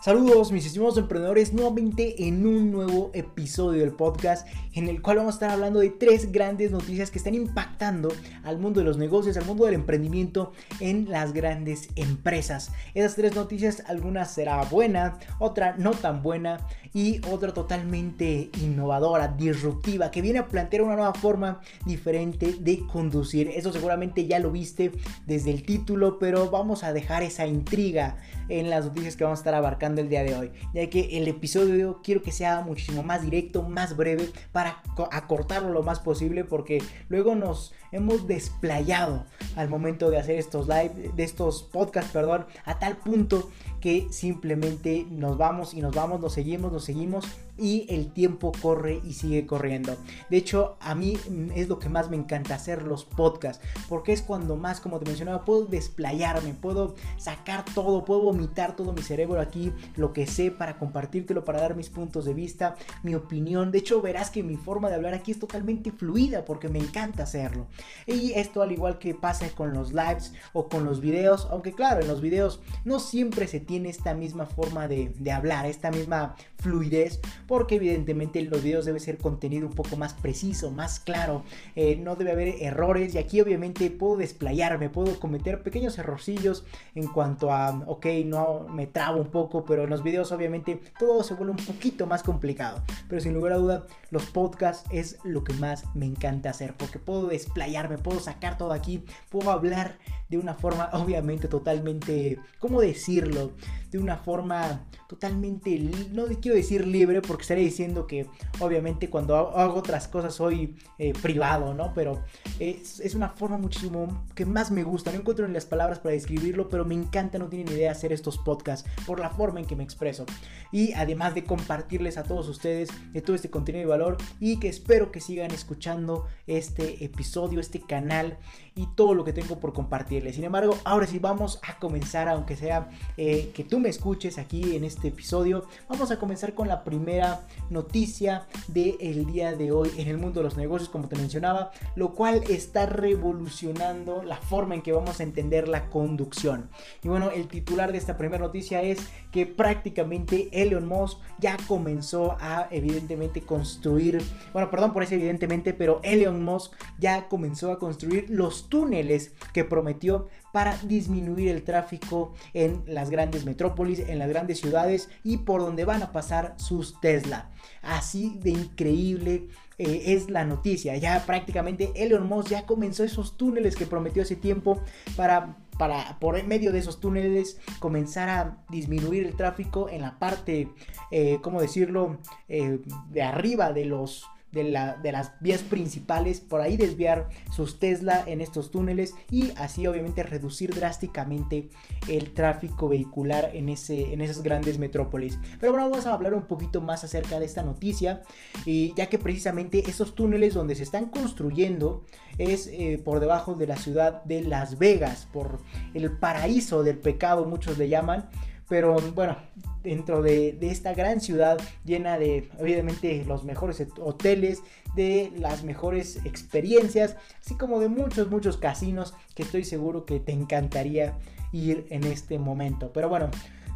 Saludos mis estimados emprendedores nuevamente en un nuevo episodio del podcast en el cual vamos a estar hablando de tres grandes noticias que están impactando al mundo de los negocios, al mundo del emprendimiento en las grandes empresas. Esas tres noticias, alguna será buena, otra no tan buena y otra totalmente innovadora, disruptiva, que viene a plantear una nueva forma diferente de conducir. Eso seguramente ya lo viste desde el título, pero vamos a dejar esa intriga en las noticias que vamos a estar abarcando el día de hoy, ya que el episodio quiero que sea muchísimo más directo, más breve, para acortarlo lo más posible, porque luego nos hemos desplayado al momento de hacer estos live, de estos podcasts, perdón, a tal punto que simplemente nos vamos y nos vamos, nos seguimos, nos seguimos y el tiempo corre y sigue corriendo. De hecho, a mí es lo que más me encanta hacer los podcasts, porque es cuando más, como te mencionaba, puedo desplayarme, puedo sacar todo, puedo vomitar todo mi cerebro aquí, lo que sé para compartírtelo, para dar mis puntos de vista, mi opinión. De hecho, verás que mi forma de hablar aquí es totalmente fluida porque me encanta hacerlo. Y esto al igual que pasa con los lives o con los videos, aunque claro, en los videos no siempre se tiene esta misma forma de, hablar, esta misma fluidez, porque evidentemente en los videos debe ser contenido un poco más preciso, más claro, eh, no debe haber errores y aquí obviamente puedo desplayarme, puedo cometer pequeños errorcillos en cuanto a, ok, no me trabo un poco, pero en los videos obviamente todo se vuelve un poquito más complicado, pero sin lugar a duda los podcasts es lo que más me encanta hacer, porque puedo desplayarme, puedo sacar todo aquí, puedo hablar de una forma obviamente totalmente, ¿cómo decirlo? De una forma totalmente, no quiero decir libre porque estaré diciendo que obviamente cuando hago otras cosas soy eh, privado, ¿no? Pero es, es, una forma muchísimo que más me gusta, no encuentro ni las palabras para describirlo, pero me encanta, no tienen idea hacer estos podcasts por la forma en que me expreso. Y además de compartirles a todos ustedes de todo este contenido de valor y que espero que sigan escuchando este episodio, este canal y todo lo que tengo por compartirles. Sin embargo, ahora sí vamos a comenzar, aunque sea eh, que tú me escuches aquí en este episodio, vamos a comenzar con la primera noticia del día de hoy en el mundo de los negocios, como te mencionaba, lo cual está revolucionando la forma en que vamos a entender la conducción. Y bueno, el titular de esta primera noticia es que prácticamente Elon Musk ya comenzó a evidentemente construir, bueno, perdón por ese evidentemente, pero Elon Musk ya comenzó a construir los túneles que prometió para disminuir el tráfico en las grandes metrópolis, en las grandes ciudades y por donde van a pasar sus Tesla. Así de increíble eh, es la noticia. Ya prácticamente Elon Musk ya comenzó esos túneles que prometió hace tiempo para para por medio de esos túneles comenzar a disminuir el tráfico en la parte, eh, ¿cómo decirlo?, eh, de arriba de los de, las vías principales, por ahí desviar sus Tesla en estos túneles y así obviamente reducir drásticamente el tráfico vehicular en, ese, en esas grandes metrópolis. Pero bueno, vamos a hablar un poquito más acerca de esta noticia, y ya que precisamente esos túneles donde se están construyendo es eh, por debajo de la ciudad de Las Vegas, por el paraíso del pecado, muchos le llaman. Pero bueno, dentro de, esta gran ciudad llena de, obviamente, los mejores hoteles, de las mejores experiencias, así como de muchos, muchos casinos que estoy seguro que te encantaría ir en este momento. Pero bueno,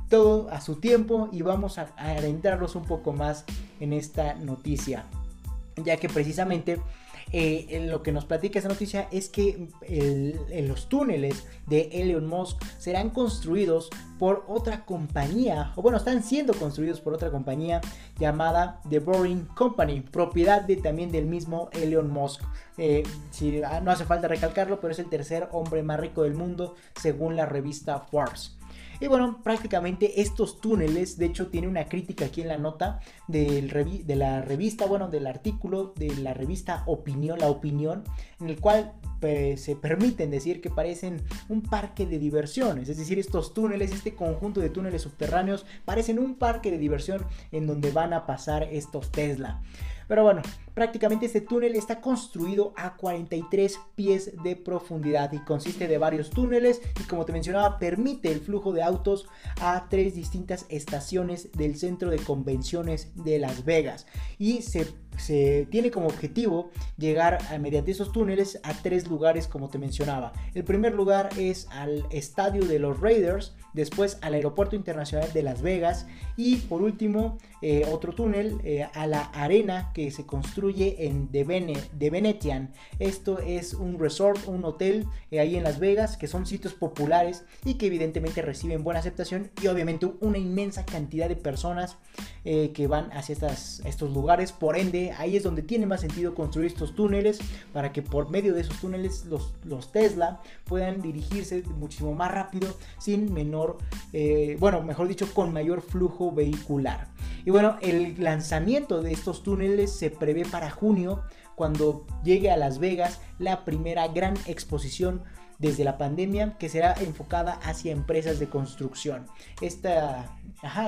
todo a su tiempo y vamos a adentrarnos un poco más en esta noticia, ya que precisamente eh, lo que nos platica esa noticia es que los túneles de Elon Musk serán construidos por otra compañía, o bueno, están siendo construidos por otra compañía llamada The Boring Company, propiedad de, también del mismo Elon Musk. Eh, si, ah, no hace falta recalcarlo, pero es el tercer hombre más rico del mundo según la revista Forbes. Y bueno, prácticamente estos túneles, de hecho tiene una crítica aquí en la nota de la revista, bueno, del artículo de la revista Opinión, la opinión, en el cual pues, se permiten decir que parecen un parque de diversiones, es decir, estos túneles, este conjunto de túneles subterráneos parecen un parque de diversión en donde van a pasar estos Tesla. Pero bueno, Prácticamente este túnel está construido a 43 pies de profundidad y consiste de varios túneles y como te mencionaba permite el flujo de autos a tres distintas estaciones del centro de convenciones de Las Vegas y se tiene como objetivo llegar mediante esos túneles a tres lugares como te mencionaba. El primer lugar es al estadio de los Raiders, después al aeropuerto internacional de Las Vegas y por último eh, otro túnel eh, a la arena que se construye en The, Venetian. Esto es un resort, un hotel eh, ahí en Las Vegas que son sitios populares y que evidentemente reciben buena aceptación y obviamente una inmensa cantidad de personas que van hacia estos lugares. Por ende, ahí es donde tiene más sentido construir estos túneles para que por medio de esos túneles los, los Tesla puedan dirigirse muchísimo más rápido sin menor eh, bueno, mejor dicho, con mayor flujo vehicular. Y bueno, el lanzamiento de estos túneles se prevé para junio, cuando llegue a Las Vegas la primera gran exposición desde la pandemia que será enfocada hacia empresas de construcción. Esta,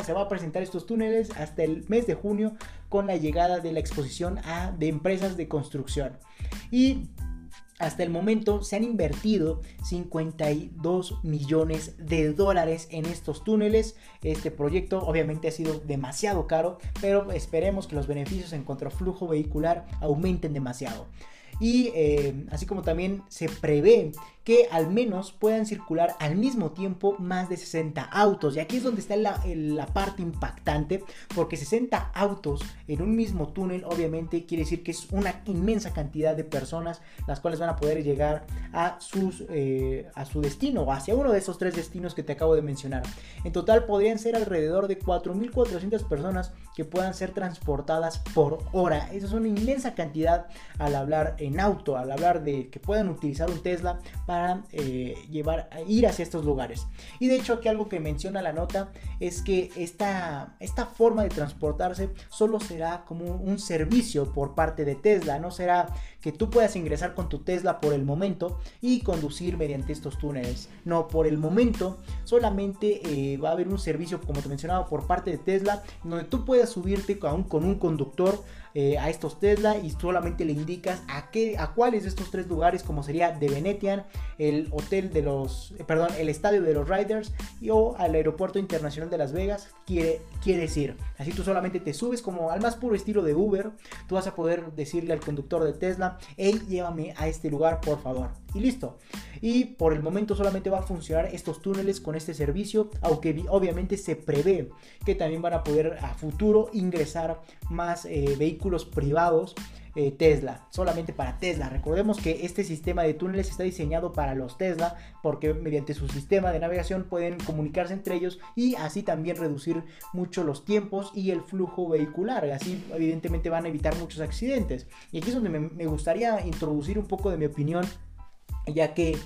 se va a presentar estos túneles hasta el mes de junio con la llegada de la exposición a, de empresas de construcción. Y hasta el momento se han invertido 52 millones de dólares en estos túneles. Este proyecto obviamente ha sido demasiado caro, pero esperemos que los beneficios en cuanto a flujo vehicular aumenten demasiado. Y eh, así como también se prevé que al menos puedan circular al mismo tiempo más de 60 autos. Y aquí es donde está la, la, parte impactante, porque 60 autos en un mismo túnel obviamente quiere decir que es una inmensa cantidad de personas las cuales van a poder llegar a, sus, eh, a su destino o hacia uno de esos tres destinos que te acabo de mencionar. En total podrían ser alrededor de 4.400 personas que puedan ser transportadas por hora. Esa es una inmensa cantidad al hablar en auto, al hablar de que puedan utilizar un Tesla para para eh, llevar, ir hacia estos lugares. Y de hecho aquí algo que menciona la nota es que esta, esta forma de transportarse solo será como un servicio por parte de Tesla, no será que tú puedas ingresar con tu Tesla por el momento y conducir mediante estos túneles. No, por el momento solamente eh, va a haber un servicio, como te mencionaba, por parte de Tesla, donde tú puedas subirte con con un conductor eh, a estos Tesla y solamente le indicas a qué, a cuáles de estos tres lugares, como sería The Venetian, el hotel de los, eh, perdón, el estadio de los Riders y o al aeropuerto internacional de Las Vegas quiere, quieres ir. Así tú solamente te subes como al más puro estilo de Uber, tú vas a poder decirle al conductor de Tesla, hey, llévame a este lugar, por favor. Y listo. Y por el momento solamente va a funcionar estos túneles con este servicio, aunque obviamente se prevé que también van a poder a futuro ingresar más eh, vehículos privados eh, Tesla, solamente para Tesla. Recordemos que este sistema de túneles está diseñado para los Tesla porque mediante su sistema de navegación pueden comunicarse entre ellos y así también reducir mucho los tiempos y el flujo vehicular. Así evidentemente van a evitar muchos accidentes. Y aquí es donde me gustaría introducir un poco de mi opinión ya que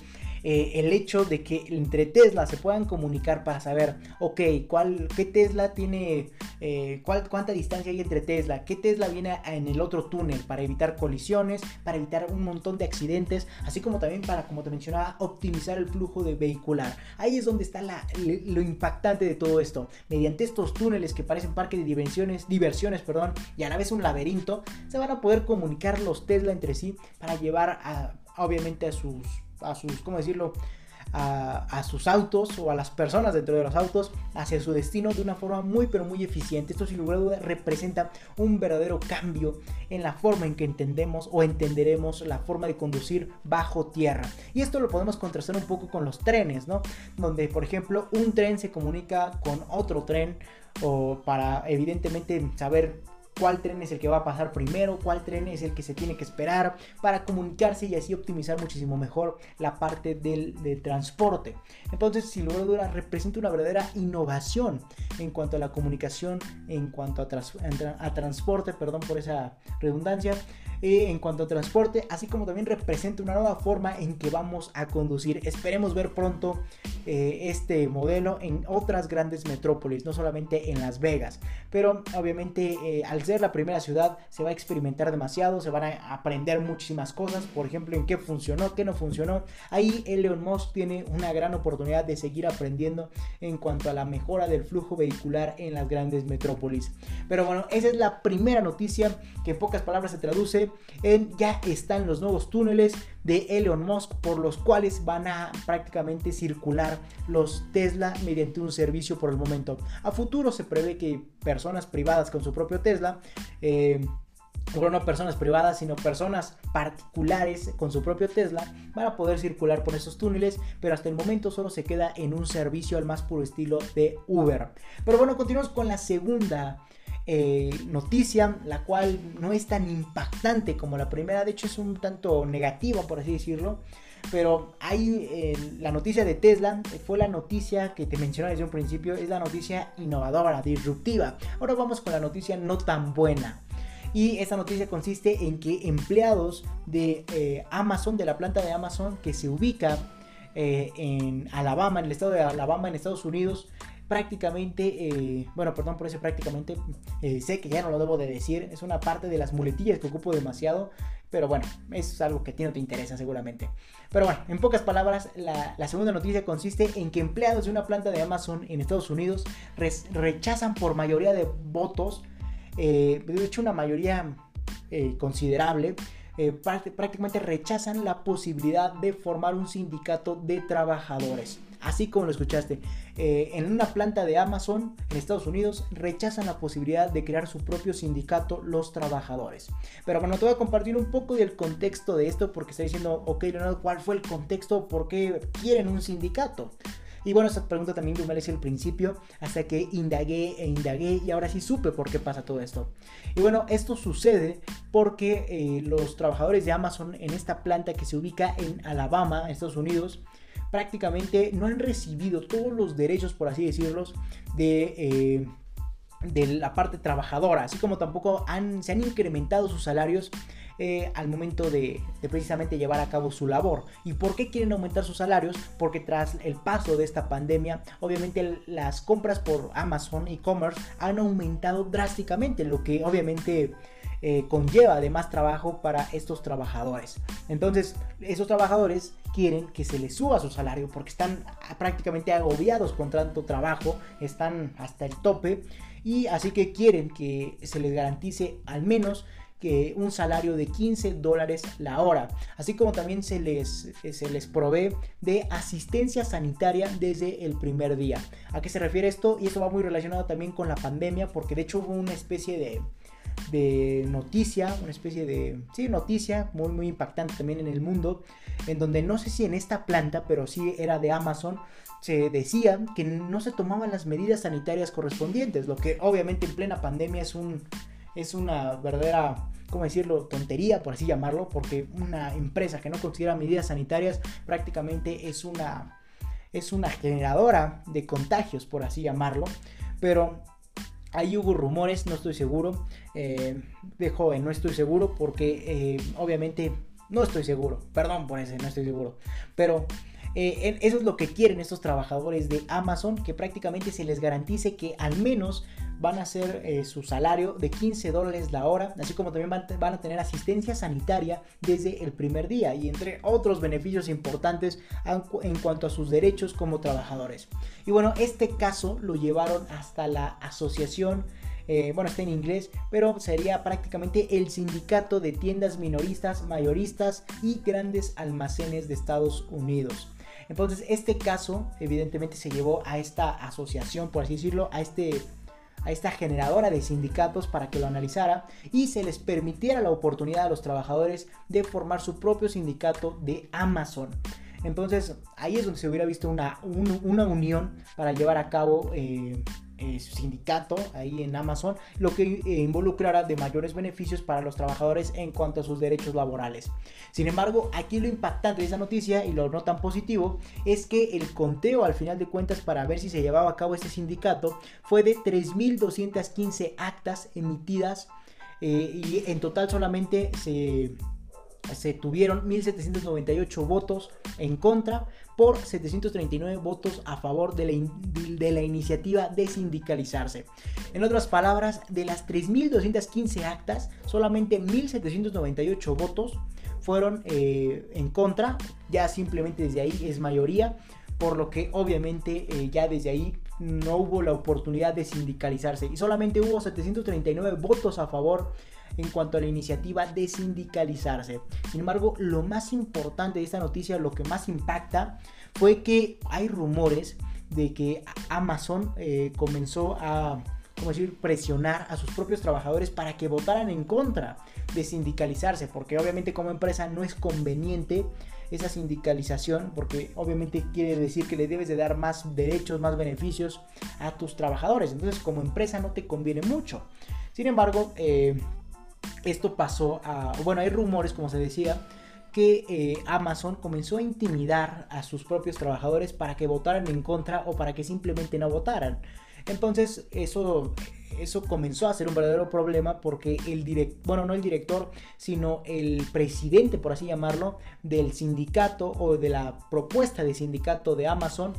eh, el hecho de que entre Tesla se puedan comunicar para saber, ok, ¿cuál, qué Tesla tiene, eh, cuál, cuánta distancia hay entre Tesla, qué Tesla viene en el otro túnel para evitar colisiones, para evitar un montón de accidentes, así como también para, como te mencionaba, optimizar el flujo de vehicular. Ahí es donde está lo impactante de todo esto. Mediante estos túneles que parecen parques de diversiones, diversiones perdón, y a la vez un laberinto, se van a poder comunicar los Tesla entre sí para llevar a, obviamente a sus a sus, ¿cómo decirlo? A, sus autos o a las personas dentro de los autos hacia su destino de una forma muy pero muy eficiente. Esto sin lugar a dudas representa un verdadero cambio en la forma en que entendemos o entenderemos la forma de conducir bajo tierra. Y esto lo podemos contrastar un poco con los trenes, ¿no? Donde por ejemplo un tren se comunica con otro tren o para evidentemente saber cuál tren es el que va a pasar primero, cuál tren es el que se tiene que esperar para comunicarse y así optimizar muchísimo mejor la parte del, transporte. Entonces, sin lugar a dudas, representa una verdadera innovación en cuanto a la comunicación, en cuanto a, a transporte, perdón por esa redundancia, en cuanto a transporte, así como también representa una nueva forma en que vamos a conducir. Esperemos ver pronto eh, este modelo en otras grandes metrópolis, no solamente en Las Vegas. Pero obviamente eh, al ser la primera ciudad se va a experimentar demasiado, se van a aprender muchísimas cosas, por ejemplo, en qué funcionó, qué no funcionó. Ahí Elon Musk tiene una gran oportunidad de seguir aprendiendo en cuanto a la mejora del flujo vehicular en las grandes metrópolis. Pero bueno, esa es la primera noticia que en pocas palabras se traduce en ya están los nuevos túneles de Elon Musk por los cuales van a prácticamente circular los Tesla mediante un servicio por el momento. A futuro se prevé que personas privadas con su propio Tesla eh, bueno, no personas privadas, sino personas particulares con su propio Tesla van a poder circular por esos túneles, pero hasta el momento solo se queda en un servicio al más puro estilo de Uber. Pero bueno, continuamos con la segunda eh, noticia, la cual no es tan impactante como la primera, de hecho es un tanto negativa, por así decirlo. Pero hay eh, la noticia de Tesla, fue la noticia que te mencioné desde un principio, es la noticia innovadora, disruptiva. Ahora vamos con la noticia no tan buena. Y esta noticia consiste en que empleados de eh, Amazon, de la planta de Amazon que se ubica en Alabama, en el estado de Alabama, en Estados Unidos, prácticamente, eh, bueno, perdón por eso prácticamente, eh, sé que ya no lo debo de decir, es una parte de las muletillas que ocupo demasiado, pero bueno, es algo que ti no te interesa seguramente. Pero bueno, en pocas palabras, la, segunda noticia consiste en que empleados de una planta de Amazon en Estados Unidos rechazan por mayoría de votos, eh, de hecho una mayoría considerable, prácticamente rechazan la posibilidad de formar un sindicato de trabajadores así como lo escuchaste. Eh, en una planta de Amazon en Estados Unidos rechazan la posibilidad de crear su propio sindicato los trabajadores. Pero bueno, te voy a compartir un poco del contexto de esto porque está diciendo, ok Leonardo, ¿cuál fue el contexto? ¿Por qué quieren un sindicato? Y bueno, esa pregunta también yo me la al principio, hasta que indagué e indagué y ahora sí supe por qué pasa todo esto. Y bueno, esto sucede porque eh, los trabajadores de Amazon en esta planta que se ubica en Alabama, Estados Unidos, prácticamente no han recibido todos los derechos, por así decirlos, de... Eh, de la parte trabajadora, así como tampoco han, se han incrementado sus salarios eh, al momento de, precisamente llevar a cabo su labor. ¿Y por qué quieren aumentar sus salarios? Porque tras el paso de esta pandemia, obviamente las compras por Amazon e-commerce han aumentado drásticamente, lo que obviamente eh, conlleva además trabajo para estos trabajadores. Entonces, esos trabajadores quieren que se les suba su salario porque están prácticamente agobiados con tanto trabajo, están hasta el tope y así que quieren que se les garantice al menos que un salario de 15 dólares la hora, así como también se les, se les provee de asistencia sanitaria desde el primer día. ¿A qué se refiere esto? Y esto va muy relacionado también con la pandemia, porque de hecho hubo una especie de, de noticia, una especie de, sí, noticia muy, muy impactante también en el mundo, en donde no sé si en esta planta, pero sí era de Amazon, se decía que no se tomaban las medidas sanitarias correspondientes, lo que obviamente en plena pandemia es, un, es una verdadera, ¿cómo decirlo?, tontería, por así llamarlo, porque una empresa que no considera medidas sanitarias prácticamente es una, es una generadora de contagios, por así llamarlo, pero Ahí hubo rumores, no estoy seguro. Eh, de joven, no estoy seguro porque eh, obviamente no estoy seguro. Perdón por ese, no estoy seguro. Pero eh, eso es lo que quieren estos trabajadores de Amazon, que prácticamente se les garantice que al menos van a hacer eh, su salario de 15 dólares la hora, así como también van, a tener asistencia sanitaria desde el primer día y entre otros beneficios importantes en cuanto a sus derechos como trabajadores. Y bueno, este caso lo llevaron hasta la asociación eh, bueno, está en inglés, pero sería prácticamente el sindicato de tiendas minoristas, mayoristas y grandes almacenes de Estados Unidos. Entonces, este caso evidentemente se llevó a esta asociación, por así decirlo, a este a esta generadora de sindicatos para que lo analizara y se les permitiera la oportunidad a los trabajadores de formar su propio sindicato de Amazon. Entonces ahí es donde se hubiera visto una, una unión para llevar a cabo eh, eh, sindicato ahí en Amazon, lo que eh, involucrará de mayores beneficios para los trabajadores en cuanto a sus derechos laborales. Sin embargo, aquí lo impactante de esa noticia y lo no tan positivo es que el conteo al final de cuentas para ver si se llevaba a cabo este sindicato fue de 3.215 actas emitidas eh, y en total solamente se se tuvieron 1.798 votos en contra por 739 votos a favor de la, de la, iniciativa de sindicalizarse. En otras palabras, de las 3.215 actas, solamente 1.798 votos fueron eh, en contra, ya simplemente desde ahí es mayoría, por lo que obviamente eh, ya desde ahí no hubo la oportunidad de sindicalizarse y solamente hubo 739 votos a favor en cuanto a la iniciativa de sindicalizarse. Sin embargo, lo más importante de esta noticia, lo que más impacta, fue que hay rumores de que Amazon eh, comenzó a decir, presionar a sus propios trabajadores para que votaran en contra de sindicalizarse, porque obviamente como empresa no es conveniente esa sindicalización, porque obviamente quiere decir que le debes de dar más derechos, más beneficios a tus trabajadores, entonces como empresa no te conviene mucho. Sin embargo, eh, esto pasó a, bueno, hay rumores, como se decía, que eh, Amazon comenzó a intimidar a sus propios trabajadores para que votaran en contra o para que simplemente no votaran. Entonces eso, eso comenzó a ser un verdadero problema porque el director, bueno, no el director, sino el presidente, por así llamarlo, del sindicato o de la propuesta de sindicato de Amazon,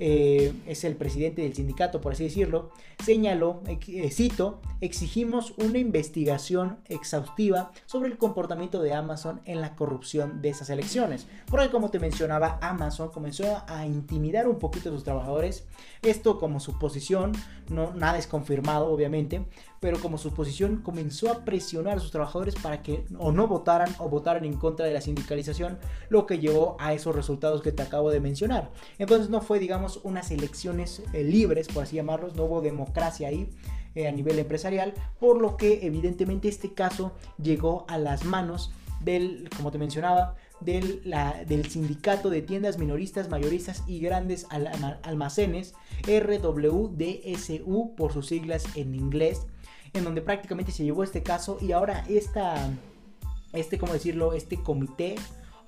eh, es el presidente del sindicato, por así decirlo, señaló, eh, cito, exigimos una investigación exhaustiva sobre el comportamiento de Amazon en la corrupción de esas elecciones. Porque como te mencionaba, Amazon comenzó a intimidar un poquito a sus trabajadores. Esto como suposición, no, nada es confirmado obviamente, pero como suposición comenzó a presionar a sus trabajadores para que o no votaran o votaran en contra de la sindicalización, lo que llevó a esos resultados que te acabo de mencionar. Entonces no fue, digamos, unas elecciones eh, libres, por así llamarlos, no hubo democracia ahí eh, a nivel empresarial, por lo que evidentemente este caso llegó a las manos del, como te mencionaba, del, del, sindicato de tiendas minoristas, mayoristas y grandes almacenes, RWDSU por sus siglas en inglés, en donde prácticamente se llevó este caso y ahora esta, este, ¿cómo decirlo? Este comité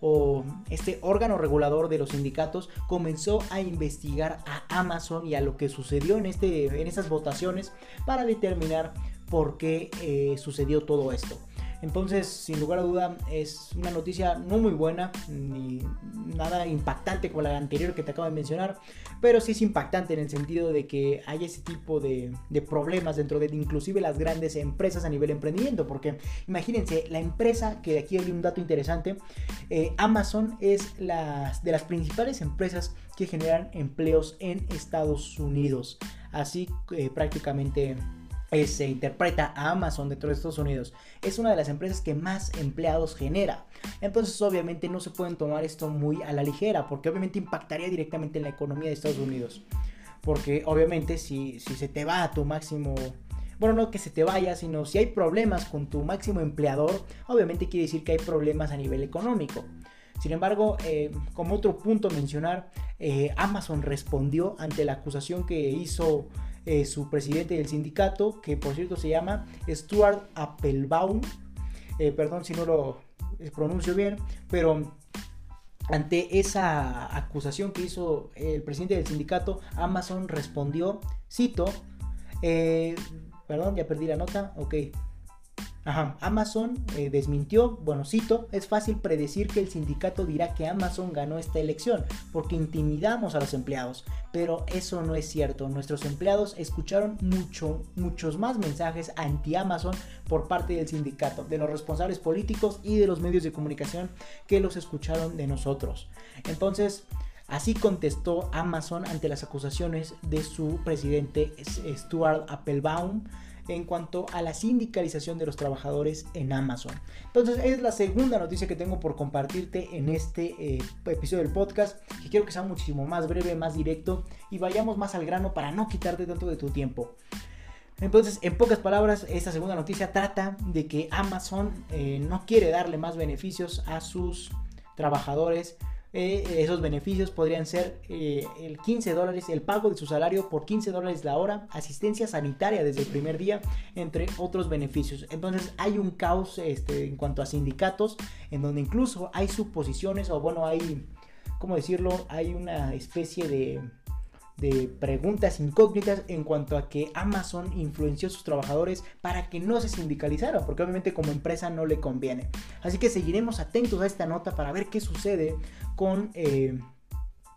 o este órgano regulador de los sindicatos comenzó a investigar a Amazon y a lo que sucedió en, este, en estas votaciones para determinar por qué eh, sucedió todo esto. Entonces, sin lugar a duda, es una noticia no muy buena, ni nada impactante como la anterior que te acabo de mencionar, pero sí es impactante en el sentido de que hay ese tipo de, problemas dentro de inclusive las grandes empresas a nivel emprendimiento, porque imagínense, la empresa, que aquí hay un dato interesante, eh, Amazon es las, de las principales empresas que generan empleos en Estados Unidos, así eh, prácticamente se interpreta a Amazon dentro de Estados Unidos. Es una de las empresas que más empleados genera. Entonces obviamente no se pueden tomar esto muy a la ligera porque obviamente impactaría directamente en la economía de Estados Unidos. Porque obviamente si, si se te va a tu máximo... Bueno, no que se te vaya, sino si hay problemas con tu máximo empleador, obviamente quiere decir que hay problemas a nivel económico. Sin embargo, eh, como otro punto a mencionar, eh, Amazon respondió ante la acusación que hizo eh, su presidente del sindicato, que por cierto se llama Stuart Applebaum. Eh, perdón si no lo pronuncio bien, pero ante esa acusación que hizo el presidente del sindicato, Amazon respondió, cito, eh, perdón, ya perdí la nota, ok, Amazon eh, desmintió, bueno, cito, es fácil predecir que el sindicato dirá que Amazon ganó esta elección porque intimidamos a los empleados, pero eso no es cierto. Nuestros empleados escucharon mucho, muchos más mensajes anti-Amazon por parte del sindicato, de los responsables políticos y de los medios de comunicación que los escucharon de nosotros. Entonces, Así contestó Amazon ante las acusaciones de su presidente Stuart Applebaum en cuanto a la sindicalización de los trabajadores en Amazon. Entonces es la segunda noticia que tengo por compartirte en este eh, episodio del podcast, que quiero que sea muchísimo más breve, más directo y vayamos más al grano para no quitarte tanto de tu tiempo. Entonces, en pocas palabras, esta segunda noticia trata de que Amazon eh, no quiere darle más beneficios a sus trabajadores eh, esos beneficios podrían ser eh, el 15 dólares, el pago de su salario por 15 dólares la hora, asistencia sanitaria desde el primer día, entre otros beneficios. Entonces hay un caos este, en cuanto a sindicatos, en donde incluso hay suposiciones, o bueno, hay, ¿cómo decirlo? Hay una especie de de preguntas incógnitas en cuanto a que Amazon influenció a sus trabajadores para que no se sindicalizaran, porque obviamente como empresa no le conviene. Así que seguiremos atentos a esta nota para ver qué sucede con... Eh,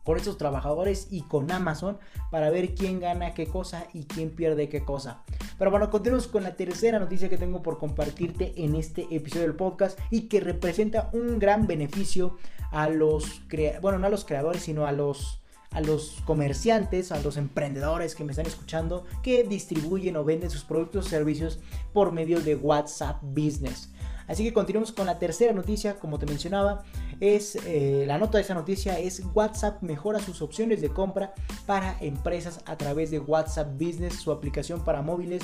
con estos trabajadores y con Amazon para ver quién gana qué cosa y quién pierde qué cosa. Pero bueno, continuamos con la tercera noticia que tengo por compartirte en este episodio del podcast y que representa un gran beneficio a los, bueno, no a los creadores, sino a los a los comerciantes, a los emprendedores que me están escuchando, que distribuyen o venden sus productos o servicios por medio de WhatsApp Business. Así que continuamos con la tercera noticia, como te mencionaba, es eh, la nota de esa noticia es WhatsApp mejora sus opciones de compra para empresas a través de WhatsApp Business, su aplicación para móviles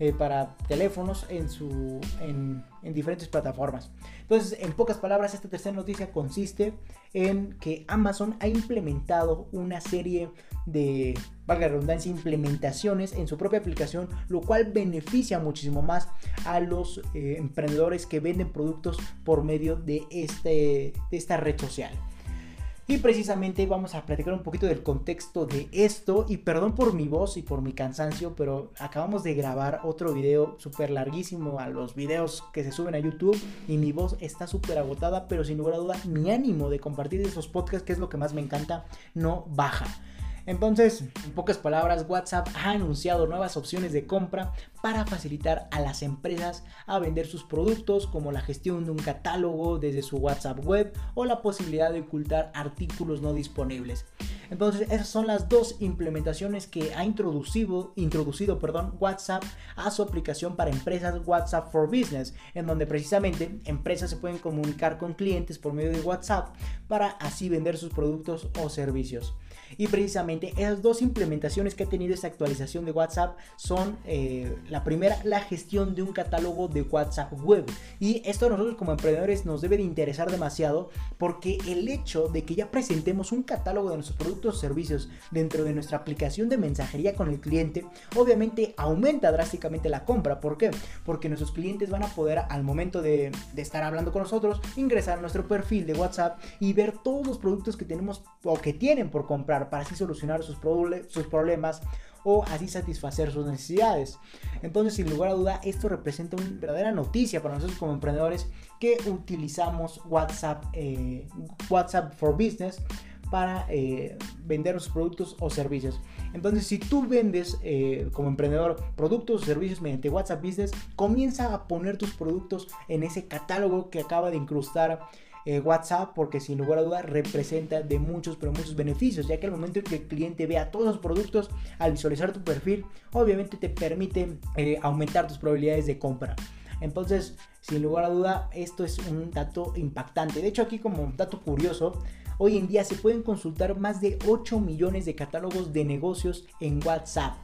eh, para teléfonos en, su, en, diferentes plataformas. Entonces, en pocas palabras, esta tercera noticia consiste en que Amazon ha implementado una serie de, valga la redundancia, implementaciones en su propia aplicación, lo cual beneficia muchísimo más a los eh, emprendedores que venden productos por medio de, este, de esta red social. Y precisamente vamos a platicar un poquito del contexto de esto. Y perdón por mi voz y por mi cansancio, pero acabamos de grabar otro video súper larguísimo a los videos que se suben a YouTube. Y mi voz está súper agotada, pero sin lugar a duda mi ánimo de compartir esos podcasts, que es lo que más me encanta, no baja. Entonces, en pocas palabras, WhatsApp ha anunciado nuevas opciones de compra para facilitar a las empresas a vender sus productos, como la gestión de un catálogo desde su WhatsApp web o la posibilidad de ocultar artículos no disponibles. Entonces, esas son las dos implementaciones que ha introducido, WhatsApp a su aplicación para empresas WhatsApp for Business, en donde precisamente empresas se pueden comunicar con clientes por medio de WhatsApp para así vender sus productos o servicios. Y precisamente esas dos implementaciones que ha tenido esta actualización de WhatsApp son eh, la primera, la gestión de un catálogo de WhatsApp web. Y esto a nosotros como emprendedores nos debe de interesar demasiado porque el hecho de que ya presentemos un catálogo de nuestros productos o servicios dentro de nuestra aplicación de mensajería con el cliente, obviamente aumenta drásticamente la compra. ¿Por qué? Porque nuestros clientes van a poder al momento de, de estar hablando con nosotros ingresar a nuestro perfil de WhatsApp y ver todos los productos que tenemos o que tienen por comprar para así solucionar sus, problemas o así satisfacer sus necesidades. Entonces, sin lugar a duda, esto representa una verdadera noticia para nosotros como emprendedores que utilizamos WhatsApp, eh, WhatsApp for Business para eh, vender sus productos o servicios. Entonces, si tú vendes eh, como emprendedor productos o servicios mediante WhatsApp Business, comienza a poner tus productos en ese catálogo que acaba de incrustar eh, WhatsApp porque sin lugar a dudas representa de muchos pero muchos beneficios ya que al momento en que el cliente vea todos los productos al visualizar tu perfil obviamente te permite eh, aumentar tus probabilidades de compra entonces sin lugar a duda esto es un dato impactante de hecho aquí como dato curioso Hoy en día se pueden consultar más de 8 millones de catálogos de negocios en WhatsApp.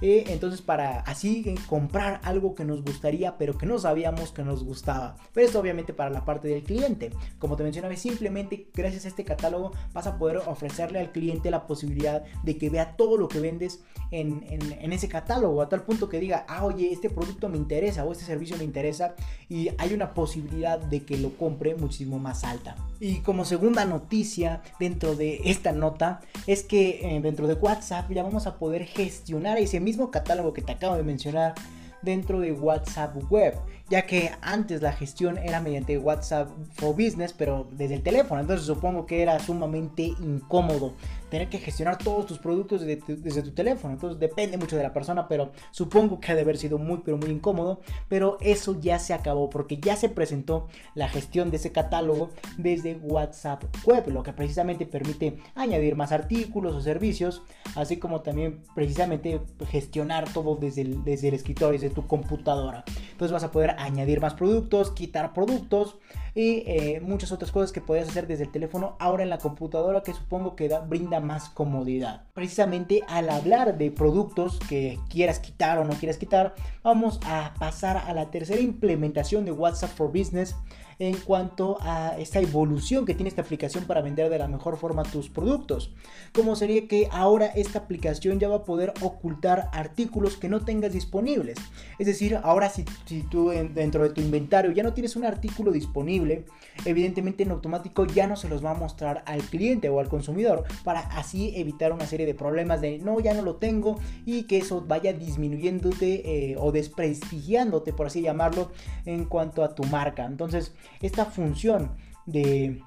Eh, entonces para así comprar algo que nos gustaría pero que no sabíamos que nos gustaba. Pero esto obviamente para la parte del cliente. Como te mencionaba, simplemente gracias a este catálogo vas a poder ofrecerle al cliente la posibilidad de que vea todo lo que vendes en, en ese catálogo a tal punto que diga, ah, oye, este producto me interesa o este servicio me interesa y hay una posibilidad de que lo compre muchísimo más alta. Y como segunda noticia dentro de esta nota es que eh, dentro de WhatsApp ya vamos a poder gestionar ese mismo catálogo que te acabo de mencionar dentro de WhatsApp Web, ya que antes la gestión era mediante WhatsApp for Business, pero desde el teléfono, entonces supongo que era sumamente incómodo tener que gestionar todos tus productos desde tu, teléfono, entonces depende mucho de la persona, pero supongo que ha de haber sido muy, pero muy incómodo, pero eso ya se acabó porque ya se presentó la gestión de ese catálogo desde WhatsApp Web, lo que precisamente permite añadir más artículos o servicios, así como también precisamente gestionar todo desde el, desde escritorio, tu computadora. Entonces vas a poder añadir más productos, quitar productos y eh, muchas otras cosas que podías hacer desde el teléfono ahora en la computadora que supongo que brinda más comodidad. Precisamente al hablar de productos que quieras quitar o no quieras quitar, vamos a pasar a la tercera implementación de WhatsApp for Business en cuanto a esta evolución que tiene esta aplicación para vender de la mejor forma tus productos. Como sería que ahora esta aplicación ya va a poder ocultar artículos que no tengas disponibles. Es decir, ahora si, si tú dentro de tu inventario ya no tienes un artículo disponible, evidentemente en automático ya no se los va a mostrar al cliente o al consumidor para así evitar una serie de problemas de no, ya no lo tengo y que eso vaya disminuyéndote eh, o desprestigiándote, por así llamarlo, en cuanto a tu marca. Entonces, esta función de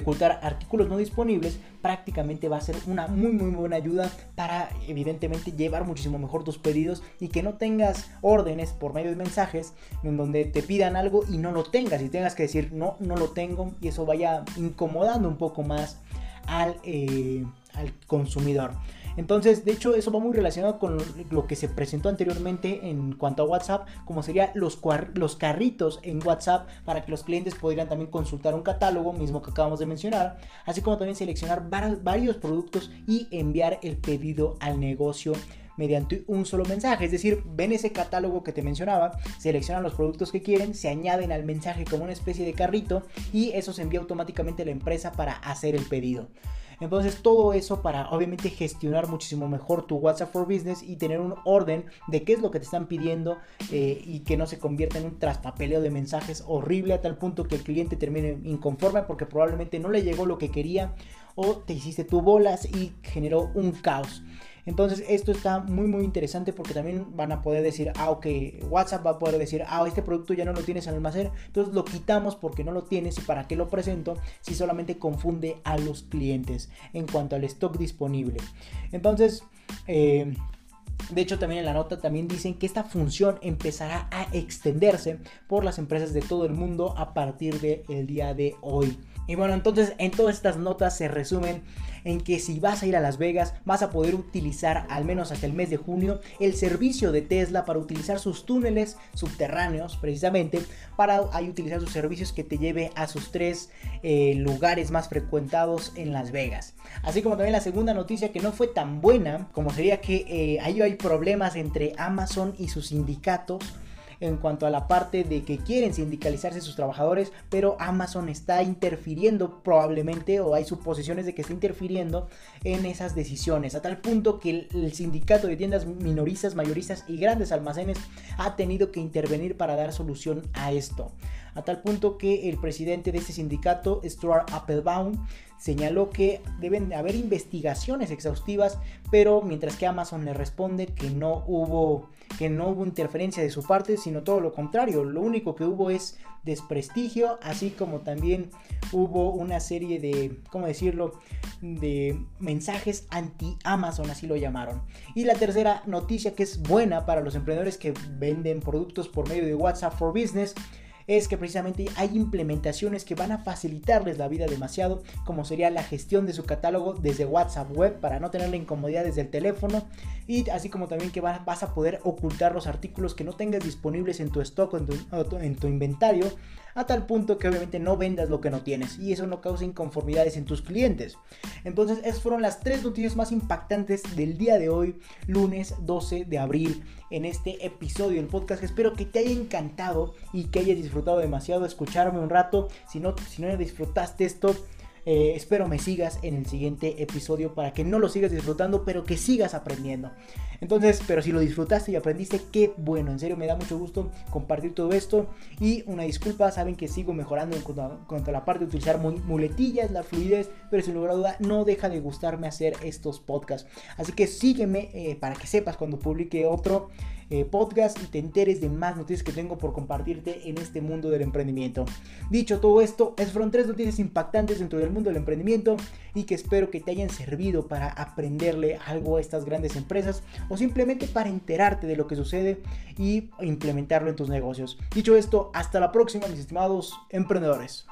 ocultar artículos no disponibles prácticamente va a ser una muy muy buena ayuda para evidentemente llevar muchísimo mejor tus pedidos y que no tengas órdenes por medio de mensajes en donde te pidan algo y no lo tengas y tengas que decir no, no lo tengo y eso vaya incomodando un poco más al, eh, al consumidor. Entonces, de hecho, eso va muy relacionado con lo que se presentó anteriormente en cuanto a WhatsApp, como serían los, los carritos en WhatsApp para que los clientes pudieran también consultar un catálogo, mismo que acabamos de mencionar, así como también seleccionar varios productos y enviar el pedido al negocio mediante un solo mensaje. Es decir, ven ese catálogo que te mencionaba, seleccionan los productos que quieren, se añaden al mensaje como una especie de carrito y eso se envía automáticamente a la empresa para hacer el pedido. Entonces todo eso para obviamente gestionar muchísimo mejor tu WhatsApp for Business y tener un orden de qué es lo que te están pidiendo eh, y que no se convierta en un traspapeleo de mensajes horrible a tal punto que el cliente termine inconforme porque probablemente no le llegó lo que quería o te hiciste tu bolas y generó un caos. Entonces esto está muy muy interesante porque también van a poder decir, ah, ok, WhatsApp va a poder decir, ah, este producto ya no lo tienes en el almacén, entonces lo quitamos porque no lo tienes y para qué lo presento si solamente confunde a los clientes en cuanto al stock disponible. Entonces, eh, de hecho, también en la nota también dicen que esta función empezará a extenderse por las empresas de todo el mundo a partir del día de hoy. Y bueno, entonces en todas estas notas se resumen en que si vas a ir a Las Vegas vas a poder utilizar al menos hasta el mes de junio el servicio de Tesla para utilizar sus túneles subterráneos precisamente para ahí utilizar sus servicios que te lleve a sus tres eh, lugares más frecuentados en Las Vegas. Así como también la segunda noticia que no fue tan buena como sería que eh, ahí hay problemas entre Amazon y sus sindicatos en cuanto a la parte de que quieren sindicalizarse sus trabajadores, pero Amazon está interfiriendo probablemente o hay suposiciones de que está interfiriendo en esas decisiones, a tal punto que el, sindicato de tiendas minoristas, mayoristas y grandes almacenes ha tenido que intervenir para dar solución a esto a tal punto que el presidente de este sindicato, Stuart Applebaum, señaló que deben haber investigaciones exhaustivas, pero mientras que Amazon le responde que no hubo que no hubo interferencia de su parte, sino todo lo contrario, lo único que hubo es desprestigio, así como también hubo una serie de, ¿cómo decirlo?, de mensajes anti-Amazon, así lo llamaron. Y la tercera noticia que es buena para los emprendedores que venden productos por medio de WhatsApp for Business es que precisamente hay implementaciones que van a facilitarles la vida demasiado, como sería la gestión de su catálogo desde WhatsApp Web para no tener la incomodidad desde el teléfono y así como también que vas a poder ocultar los artículos que no tengas disponibles en tu stock o en tu, inventario a tal punto que obviamente no vendas lo que no tienes y eso no causa inconformidades en tus clientes. Entonces, esas fueron las tres noticias más impactantes del día de hoy, lunes 12 de abril, en este episodio del podcast. Espero que te haya encantado y que hayas disfrutado demasiado escucharme un rato. Si no, si no disfrutaste esto, eh, espero me sigas en el siguiente episodio para que no lo sigas disfrutando, pero que sigas aprendiendo. Entonces, pero si lo disfrutaste y aprendiste, qué bueno. En serio, me da mucho gusto compartir todo esto. Y una disculpa, saben que sigo mejorando en cuanto a, la parte de utilizar muletillas, la fluidez, pero sin lugar a duda no deja de gustarme hacer estos podcasts. Así que sígueme eh, para que sepas cuando publique otro. Eh, podcast y te enteres de más noticias que tengo por compartirte en este mundo del emprendimiento. Dicho todo esto, es fueron tres noticias impactantes dentro del mundo del emprendimiento y que espero que te hayan servido para aprenderle algo a estas grandes empresas o simplemente para enterarte de lo que sucede y implementarlo en tus negocios. Dicho esto, hasta la próxima mis estimados emprendedores.